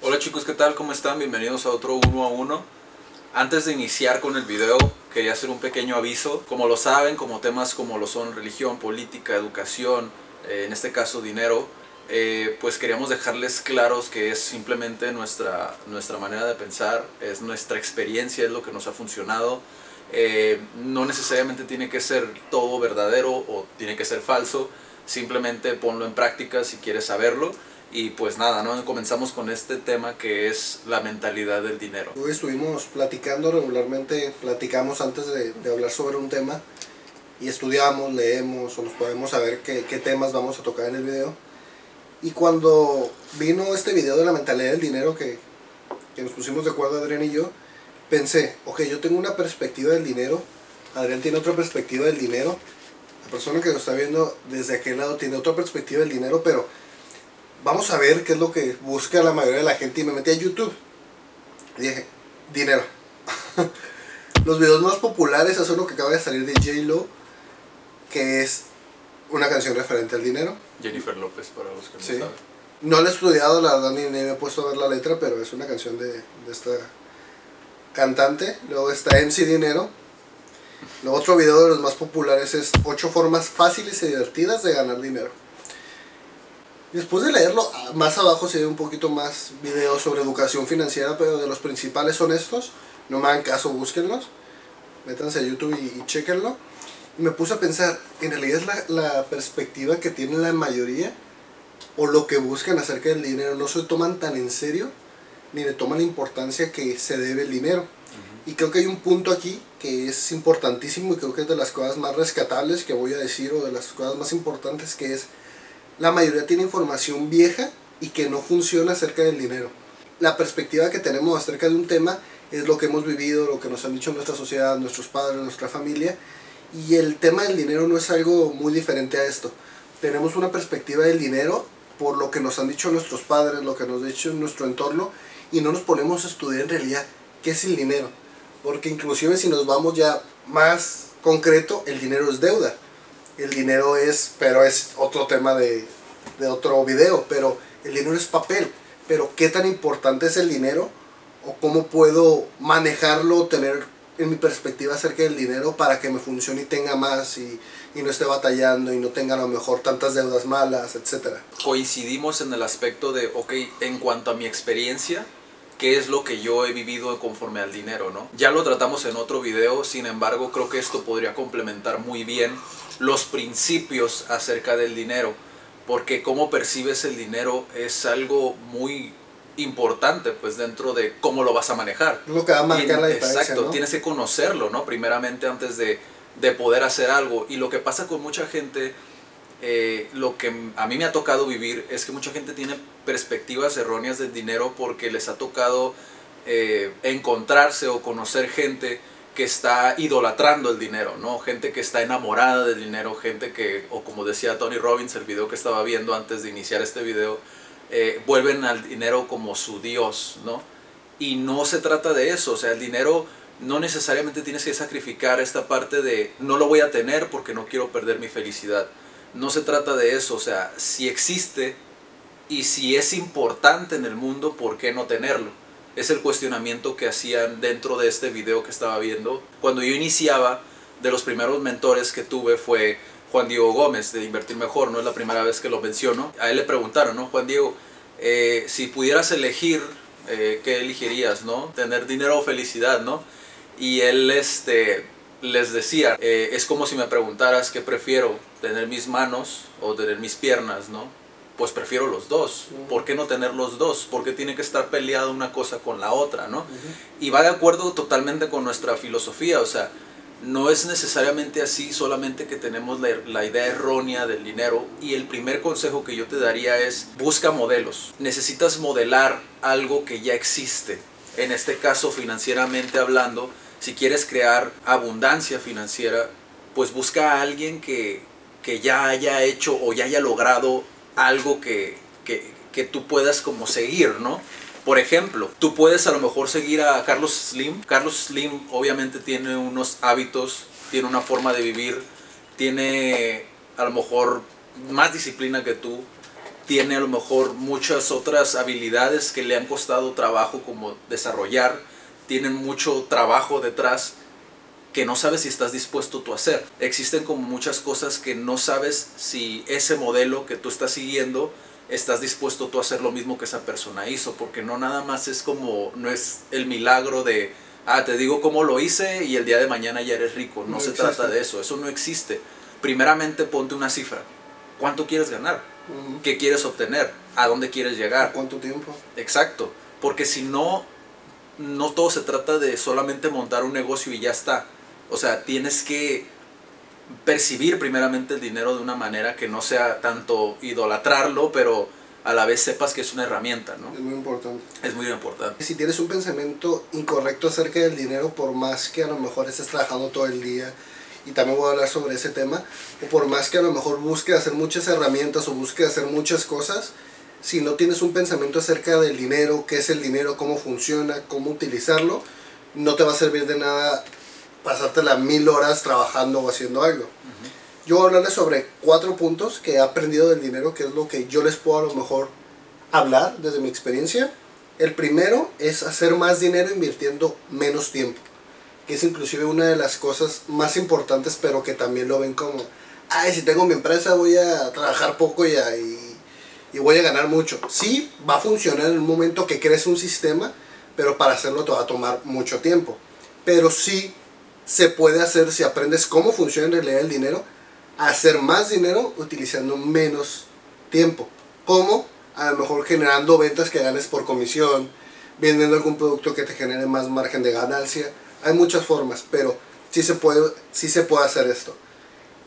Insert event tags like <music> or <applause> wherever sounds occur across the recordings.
Hola chicos, ¿qué tal? ¿Cómo están? Bienvenidos a otro uno a uno. Antes de iniciar con el video, quería hacer un pequeño aviso. Como lo saben, como temas como lo son religión, política, educación, eh, en este caso dinero, eh, pues queríamos dejarles claros que es simplemente nuestra, nuestra manera de pensar, es nuestra experiencia, es lo que nos ha funcionado. Eh, no necesariamente tiene que ser todo verdadero o tiene que ser falso, simplemente ponlo en práctica si quieres saberlo. Y pues nada, ¿no? comenzamos con este tema que es la mentalidad del dinero. Hoy estuvimos platicando regularmente, platicamos antes de, de hablar sobre un tema y estudiamos, leemos o nos podemos saber qué, qué temas vamos a tocar en el video. Y cuando vino este video de la mentalidad del dinero que, que nos pusimos de acuerdo Adrián y yo, pensé, ok, yo tengo una perspectiva del dinero, Adrián tiene otra perspectiva del dinero, la persona que lo está viendo desde aquel lado tiene otra perspectiva del dinero, pero vamos a ver qué es lo que busca la mayoría de la gente y me metí a YouTube y dije, dinero. <laughs> Los videos más populares es uno que acaba de salir de J-Lo, que es una canción referente al dinero. Jennifer López, para los que no Sí. saben. No la he estudiado, la verdad, ni, ni me he puesto a ver la letra, pero es una canción de, de esta cantante. Luego está MC Dinero. Luego otro video de los más populares es 8 formas fáciles y divertidas de ganar dinero. Después de leerlo, ah, más abajo se ve un poquito más videos sobre educación financiera, pero de los principales son estos. No me hagan caso, búsquenlos. Métanse a YouTube y, chequenlo. Me puse a pensar, en realidad es la, la perspectiva que tiene la mayoría o lo que buscan acerca del dinero. No se toman tan en serio ni le toman la importancia que se debe el dinero. Y creo que hay un punto aquí que es importantísimo y creo que es de las cosas más rescatables que voy a decir o de las cosas más importantes que es la mayoría tiene información vieja y que no funciona acerca del dinero. La perspectiva que tenemos acerca de un tema es lo que hemos vivido, lo que nos han dicho nuestra sociedad, nuestros padres, nuestra familia. Y el tema del dinero no es algo muy diferente a esto. Tenemos una perspectiva del dinero por lo que nos han dicho nuestros padres, lo que nos ha dicho nuestro entorno, y no nos ponemos a estudiar en realidad qué es el dinero. Porque inclusive si nos vamos ya más concreto, el dinero es deuda. El dinero es, pero es otro tema de, de otro video, pero el dinero es papel. Pero qué tan importante es el dinero o cómo puedo manejarlo, tener en mi perspectiva acerca del dinero para que me funcione y tenga más y, y no esté batallando y no tenga a lo mejor tantas deudas malas, etcétera. Coincidimos en el aspecto de, ok, en cuanto a mi experiencia, qué es lo que yo he vivido conforme al dinero, ¿no? Ya lo tratamos en otro video, sin embargo, creo que esto podría complementar muy bien los principios acerca del dinero, porque cómo percibes el dinero es algo muy importante, pues dentro de cómo lo vas a manejar. Lo que va a marcar la diferencia, Exacto, ¿no? tienes que conocerlo, ¿no? Primeramente antes de, de poder hacer algo. Y lo que pasa con mucha gente, eh, lo que a mí me ha tocado vivir es que mucha gente tiene perspectivas erróneas del dinero porque les ha tocado eh, encontrarse o conocer gente que está idolatrando el dinero, ¿no? Gente que está enamorada del dinero, gente que, o como decía Tony Robbins, el video que estaba viendo antes de iniciar este video, eh, vuelven al dinero como su Dios, ¿no? Y no se trata de eso, o sea, el dinero no necesariamente tienes que sacrificar esta parte de no lo voy a tener porque no quiero perder mi felicidad. No se trata de eso, o sea, si existe y si es importante en el mundo, ¿por qué no tenerlo? Es el cuestionamiento que hacían dentro de este video que estaba viendo. Cuando yo iniciaba, de los primeros mentores que tuve fue Juan Diego Gómez de Invertir Mejor, no es la primera vez que lo menciono. A él le preguntaron, ¿no? Juan Diego, eh, si pudieras elegir, eh, ¿qué elegirías, no? Tener dinero o felicidad, ¿no? Y él este, les decía, eh, es como si me preguntaras qué prefiero, tener mis manos o tener mis piernas, ¿no? Pues prefiero los dos. ¿Por qué no tener los dos? ¿Por qué tiene que estar peleada una cosa con la otra, ¿no? Y va de acuerdo totalmente con nuestra filosofía, o sea, no es necesariamente así, solamente que tenemos la, la, idea errónea del dinero. Y el primer consejo que yo te daría es, busca modelos. Necesitas modelar algo que ya existe. En este caso, financieramente hablando, si quieres crear abundancia financiera, pues busca a alguien que, que ya haya hecho o ya haya logrado algo que, que, que tú puedas como seguir, ¿no? Por ejemplo, tú puedes a lo mejor seguir a Carlos Slim. Carlos Slim obviamente tiene unos hábitos, tiene una forma de vivir tiene a lo mejor más disciplina que tú, tiene a lo mejor muchas otras habilidades que le han costado trabajo como desarrollar, tienen mucho trabajo detrás que no sabes si estás dispuesto tú a hacer. Existen como muchas cosas que no sabes si ese modelo que tú estás siguiendo estás dispuesto tú a hacer lo mismo que esa persona hizo, porque no nada más es como, no es el milagro de, ah, te digo cómo lo hice y el día de mañana ya eres rico, no, No se existe. trata de eso, eso no existe. Primeramente ponte una cifra, ¿cuánto quieres ganar? ¿Qué quieres obtener? ¿A dónde quieres llegar? ¿Cuánto tiempo? Exacto, porque si no, no todo se trata de solamente montar un negocio y ya está. O sea, tienes que percibir primeramente el dinero de una manera que no sea tanto idolatrarlo, pero a la vez sepas que es una herramienta, ¿no? Es muy importante. Es muy importante. Si tienes un pensamiento incorrecto acerca del dinero, por más que a lo mejor estés trabajando todo el día, y también voy a hablar sobre ese tema, o por más que a lo mejor busque hacer muchas herramientas o busque hacer muchas cosas, si no tienes un pensamiento acerca del dinero, qué es el dinero, cómo funciona, cómo utilizarlo, no te va a servir de nada pasarte las mil horas trabajando o haciendo algo. Yo voy a hablarles sobre cuatro puntos que he aprendido del dinero, que es lo que yo les puedo a lo mejor hablar desde mi experiencia. El primero es hacer más dinero invirtiendo menos tiempo, que es inclusive una de las cosas más importantes, pero que también lo ven como, ay, si tengo mi empresa voy a trabajar poco y, a- y, y voy a ganar mucho. Sí, va a funcionar en un momento que crees un sistema, pero para hacerlo te va a tomar mucho tiempo. Pero sí se puede hacer si aprendes cómo funciona en realidad el dinero, hacer más dinero utilizando menos tiempo. ¿Cómo? A lo mejor generando ventas que ganes por comisión, vendiendo algún producto que te genere más margen de ganancia. Hay muchas formas, pero sí se puede, sí se puede hacer esto.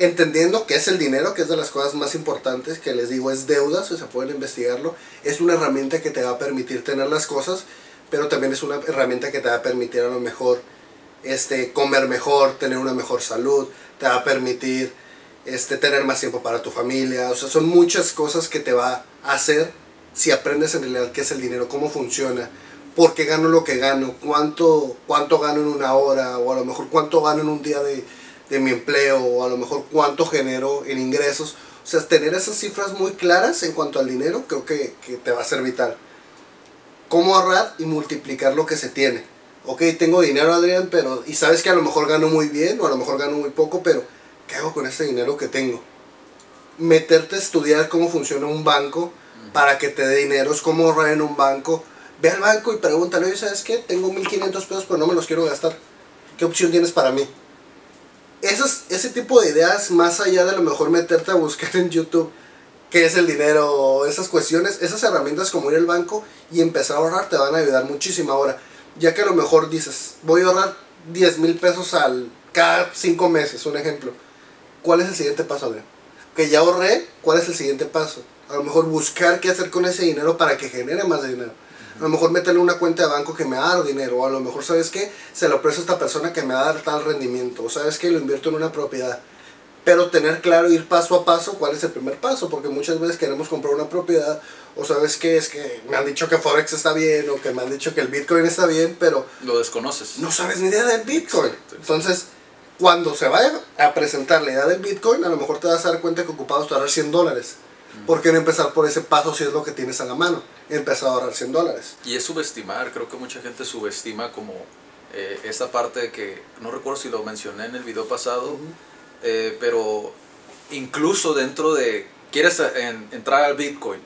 Entendiendo que es el dinero, que es de las cosas más importantes, que les digo es deuda, si se pueden investigarlo, es una herramienta que te va a permitir tener las cosas, pero también es una herramienta que te va a permitir a lo mejor este, comer mejor, tener una mejor salud, te va a permitir este, tener más tiempo para tu familia. O sea, son muchas cosas que te va a hacer si aprendes en realidad qué es el dinero, cómo funciona, por qué gano lo que gano, cuánto, cuánto gano en una hora, o a lo mejor cuánto gano en un día de, de mi empleo, o a lo mejor cuánto genero en ingresos. O sea, tener esas cifras muy claras en cuanto al dinero creo que, que te va a ser vital. Cómo ahorrar y multiplicar lo que se tiene. Ok, tengo dinero, Adrián, pero... Y sabes que a lo mejor gano muy bien o a lo mejor gano muy poco, pero ¿qué hago con ese dinero que tengo? Meterte a estudiar cómo funciona un banco para que te dé dinero, es cómo ahorrar en un banco. Ve al banco y pregúntale, oye, ¿sabes qué? Tengo 1500 pesos, pero no me los quiero gastar. ¿Qué opción tienes para mí? Esas, ese tipo de ideas, más allá de a lo mejor meterte a buscar en YouTube qué es el dinero esas cuestiones, esas herramientas como ir al banco y empezar a ahorrar te van a ayudar muchísimo. Ahora, ya que a lo mejor dices, voy a ahorrar 10 mil pesos al, cada 5 meses, un ejemplo. ¿Cuál es el siguiente paso, Adrián? Que ya ahorré, ¿cuál es el siguiente paso? A lo mejor buscar qué hacer con ese dinero para que genere más dinero. A lo mejor meterle una cuenta de banco que me va a dar dinero. O a lo mejor, ¿sabes qué? Se lo presto a esta persona que me va a dar tal rendimiento. O ¿sabes qué? Lo invierto en una propiedad. Pero tener claro, ir paso a paso, cuál es el primer paso. Porque muchas veces queremos comprar una propiedad. O ¿sabes qué? Es que me han dicho que Forex está bien. O que me han dicho que el Bitcoin está bien. Pero Lo desconoces. no sabes ni idea del Bitcoin. Entonces, cuando se vaya a presentar la idea del Bitcoin, a lo mejor te vas a dar cuenta que tu ahorrar 100 dólares. ¿Por qué no empezar por ese paso si es lo que tienes a la mano? Empezar a ahorrar 100 dólares. Y es subestimar, creo que mucha gente subestima como eh, esta parte de que, no recuerdo si lo mencioné en el video pasado, eh, pero incluso dentro de, quieres en- entrar al Bitcoin,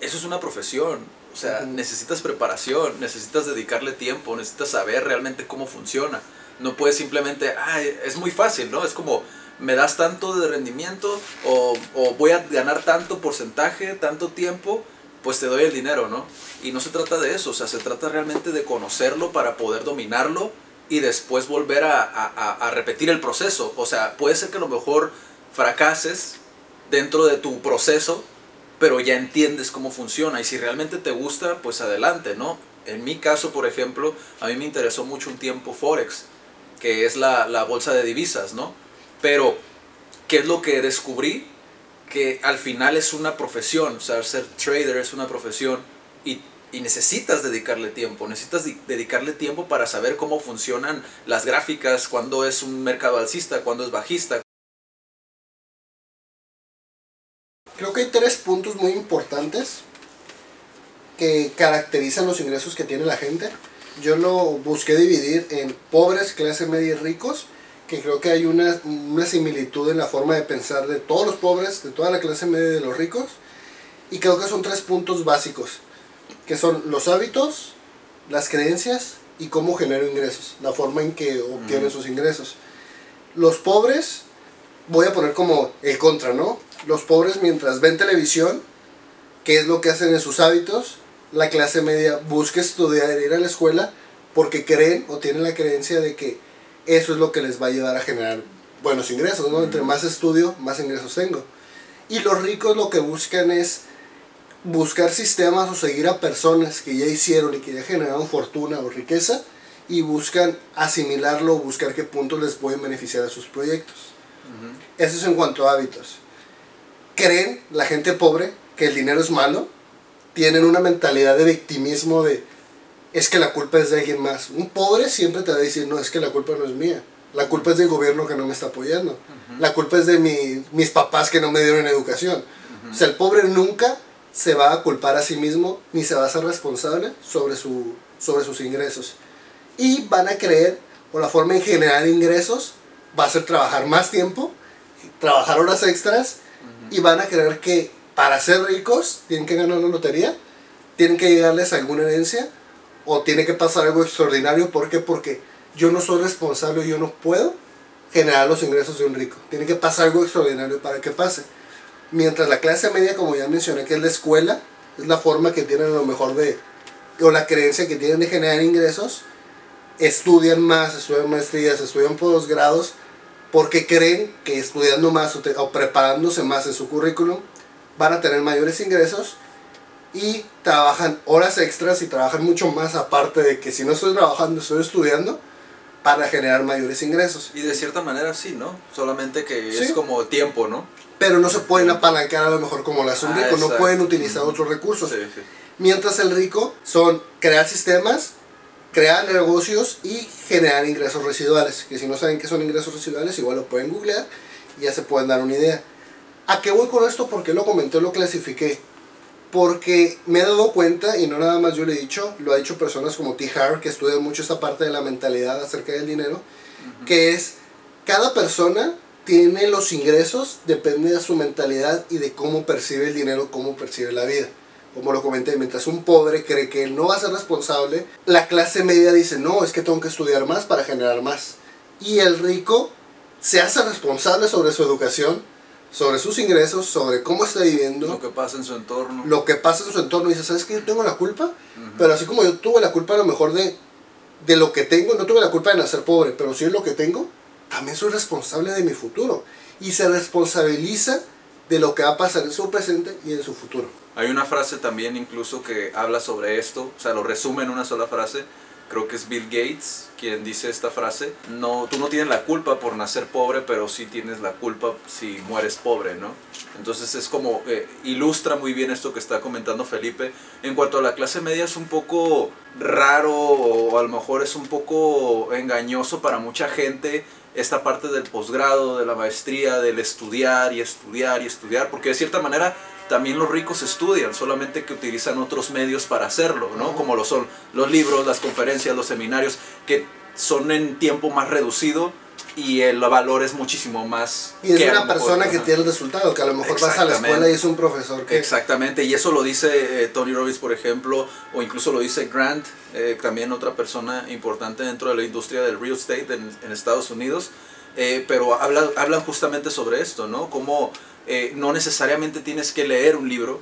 eso es una profesión, o sea, Ujú. necesitas preparación, necesitas dedicarle tiempo, necesitas saber realmente cómo funciona. No puedes simplemente, ah, es muy fácil, ¿no? Es como, me das tanto de rendimiento o, o voy a ganar tanto porcentaje, tanto tiempo, pues te doy el dinero, ¿no? Y no se trata de eso, o sea, se trata realmente de conocerlo para poder dominarlo y después volver a, repetir el proceso. O sea, puede ser que a lo mejor fracases dentro de tu proceso, pero ya entiendes cómo funciona y si realmente te gusta, pues adelante, ¿no? En mi caso, por ejemplo, a mí me interesó mucho un tiempo Forex, que es la, la bolsa de divisas, ¿no? Pero, ¿qué es lo que descubrí? Que al final es una profesión, o sea, ser trader es una profesión y, y necesitas dedicarle tiempo, necesitas di- dedicarle tiempo para saber cómo funcionan las gráficas, cuándo es un mercado alcista, cuándo es bajista, Creo que hay tres puntos muy importantes que caracterizan los ingresos que tiene la gente. Yo lo busqué dividir en pobres, clase media y ricos, que creo que hay una, una similitud en la forma de pensar de todos los pobres, de toda la clase media y de los ricos. Y creo que son tres puntos básicos, que son los hábitos, las creencias y cómo genero ingresos, la forma en que obtienen Mm. sus ingresos. Los pobres, voy a poner como el contra, ¿no? Los pobres mientras ven televisión, ¿qué es lo que hacen en sus hábitos? La clase media busca estudiar, ir a la escuela, porque creen o tienen la creencia de que eso es lo que les va a ayudar a generar buenos ingresos, ¿no? Entre más estudio, más ingresos tengo. Y los ricos lo que buscan es buscar sistemas o seguir a personas que ya hicieron y que ya generaron fortuna o riqueza y buscan asimilarlo, buscar qué puntos les pueden beneficiar a sus proyectos. Eso es en cuanto a hábitos. Creen la gente pobre que el dinero es malo, tienen una mentalidad de victimismo de es que la culpa es de alguien más. Un pobre siempre te va a decir, no, es que la culpa no es mía. La culpa es del gobierno que no me está apoyando. Ujú. La culpa es de mi- mis papás que no me dieron educación. Ujú. O sea, el pobre nunca se va a culpar a sí mismo ni se va a ser responsable sobre, su, sobre sus ingresos. Y van a creer, o la forma en generar ingresos, va a ser trabajar más tiempo, trabajar horas extras, y van a creer que para ser ricos tienen que ganar la lotería, tienen que llegarles alguna herencia, o tiene que pasar algo extraordinario. ¿Por qué? Porque yo no soy responsable, yo no puedo generar los ingresos de un rico. Tiene que pasar algo extraordinario para que pase. Mientras la clase media, como ya mencioné, que es la escuela, es la forma que tienen a lo mejor de, o la creencia que tienen de generar ingresos, estudian más, estudian maestrías, estudian posgrados, porque creen que estudiando más o, o preparándose más en su currículum, van a tener mayores ingresos y trabajan horas extras y trabajan mucho más aparte de que si no estoy trabajando, estoy estudiando para generar mayores ingresos. Y de cierta manera sí, ¿no? Solamente que Sí. es como tiempo, ¿no? Pero no se pueden apalancar a lo mejor como lo hace un Ah, rico, no exacto. pueden utilizar otros recursos. Sí, sí. Mientras el rico son crear sistemas, crear negocios y generar ingresos residuales. Que si no saben qué son ingresos residuales, igual lo pueden googlear y ya se pueden dar una idea. ¿A qué voy con esto? Porque lo comenté, lo clasifiqué. Porque me he dado cuenta, y no nada más yo lo he dicho, lo ha dicho personas como T. Harv, que estudian mucho esta parte de la mentalidad acerca del dinero, que es cada persona tiene los ingresos, depende de su mentalidad y de cómo percibe el dinero, cómo percibe la vida. Como lo comenté, mientras un pobre cree que él no va a ser responsable, la clase media dice, no, es que tengo que estudiar más para generar más. Y el rico se hace responsable sobre su educación, sobre sus ingresos, sobre cómo está viviendo, Lo que pasa en su entorno. lo que pasa en su entorno. Y dice, ¿sabes qué? Yo tengo la culpa, Ujú. pero así como yo tuve la culpa a lo mejor de, de lo que tengo, no tuve la culpa de nacer pobre, pero sí es lo que tengo, también soy responsable de mi futuro. Y se responsabiliza de lo que va a pasar en su presente y en su futuro. Hay una frase también incluso que habla sobre esto, o sea, lo resume en una sola frase. Creo que es Bill Gates quien dice esta frase. No, tú no tienes la culpa por nacer pobre, pero sí tienes la culpa si mueres pobre, ¿no? Entonces es como eh, ilustra muy bien esto que está comentando Felipe. En cuanto a la clase media es un poco raro o a lo mejor es un poco engañoso para mucha gente esta parte del posgrado, de la maestría, del estudiar y estudiar y estudiar, porque de cierta manera también los ricos estudian, solamente que utilizan otros medios para hacerlo, ¿no? Como lo son los libros, las conferencias, los seminarios, que son en tiempo más reducido y el valor es muchísimo más. Y es que una mejor- persona que tiene el resultado, que a lo mejor vas a la escuela y es un profesor que... Exactamente, y eso lo dice eh, Tony Robbins, por ejemplo, o incluso lo dice Grant, eh, también otra persona importante dentro de la industria del real estate en, en Estados Unidos, eh, pero habla- hablan justamente sobre esto, ¿no? Como eh, no necesariamente tienes que leer un libro,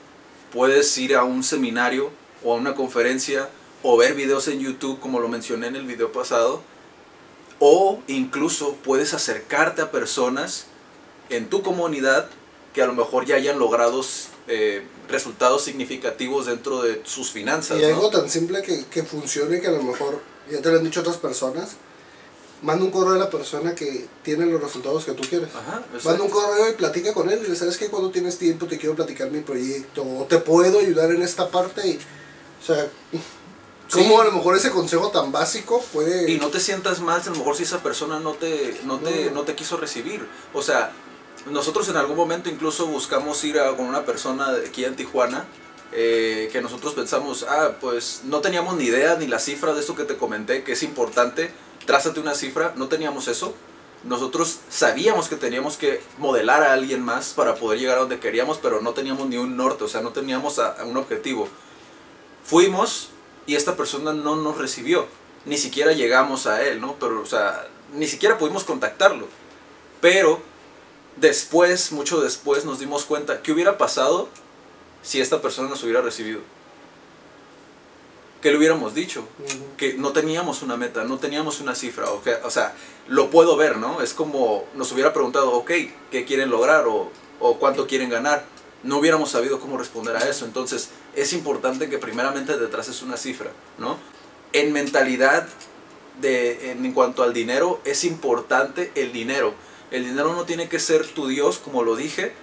puedes ir a un seminario o a una conferencia o ver videos en YouTube, como lo mencioné en el video pasado, o incluso puedes acercarte a personas en tu comunidad que a lo mejor ya hayan logrado eh, resultados significativos dentro de sus finanzas. Y ¿no? algo tan simple que, que funcione que a lo mejor, ya te lo han dicho otras personas, manda un correo a la persona que tiene los resultados que tú quieres. Ajá, Manda un correo y platica con él y le sabes que cuando tienes tiempo te quiero platicar mi proyecto o te puedo ayudar en esta parte y, o sea, cómo Sí. a lo mejor ese consejo tan básico puede... Y no te sientas mal a lo mejor si esa persona no te, no te, No. no te quiso recibir. O sea, nosotros en algún momento incluso buscamos ir a, con una persona de aquí en Tijuana, eh, que nosotros pensamos, ah, pues no teníamos ni idea ni la cifra de esto que te comenté, que es importante, trázate una cifra, no teníamos eso. Nosotros sabíamos que teníamos que modelar a alguien más para poder llegar a donde queríamos, pero no teníamos ni un norte, o sea, no teníamos un objetivo. Fuimos y esta persona no nos recibió, ni siquiera llegamos a él, ¿no? Pero, o sea, ni siquiera pudimos contactarlo. Pero después, mucho después, nos dimos cuenta que hubiera pasado si esta persona nos hubiera recibido. ¿Qué le hubiéramos dicho? Que no teníamos una meta, no teníamos una cifra. O, que- o sea, lo puedo ver, ¿no? Es como nos hubiera preguntado, ok, ¿qué quieren lograr? O, o cuánto quieren ganar. No hubiéramos sabido cómo responder a eso. Entonces, es importante que primeramente te traces una cifra, ¿no? En mentalidad, de, en, en cuanto al dinero, es importante el dinero. El dinero no tiene que ser tu Dios, como lo dije,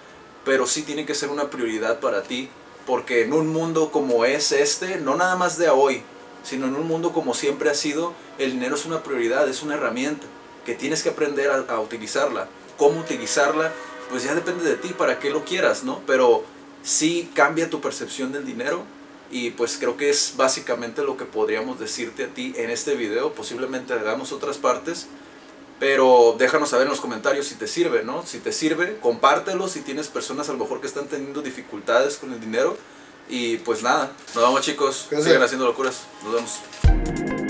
pero sí tiene que ser una prioridad para ti, porque en un mundo como es este, no nada más de hoy, sino en un mundo como siempre ha sido, el dinero es una prioridad, es una herramienta que tienes que aprender a, a utilizarla. ¿Cómo utilizarla? Pues ya depende de ti, para qué lo quieras, ¿no? Pero sí cambia tu percepción del dinero y pues creo que es básicamente lo que podríamos decirte a ti en este video. Posiblemente hagamos otras partes, pero déjanos saber en los comentarios si te sirve, ¿no? Si te sirve, compártelo si tienes personas a lo mejor que están teniendo dificultades con el dinero. Y pues nada, nos vemos chicos, sigan haciendo locuras, nos vemos.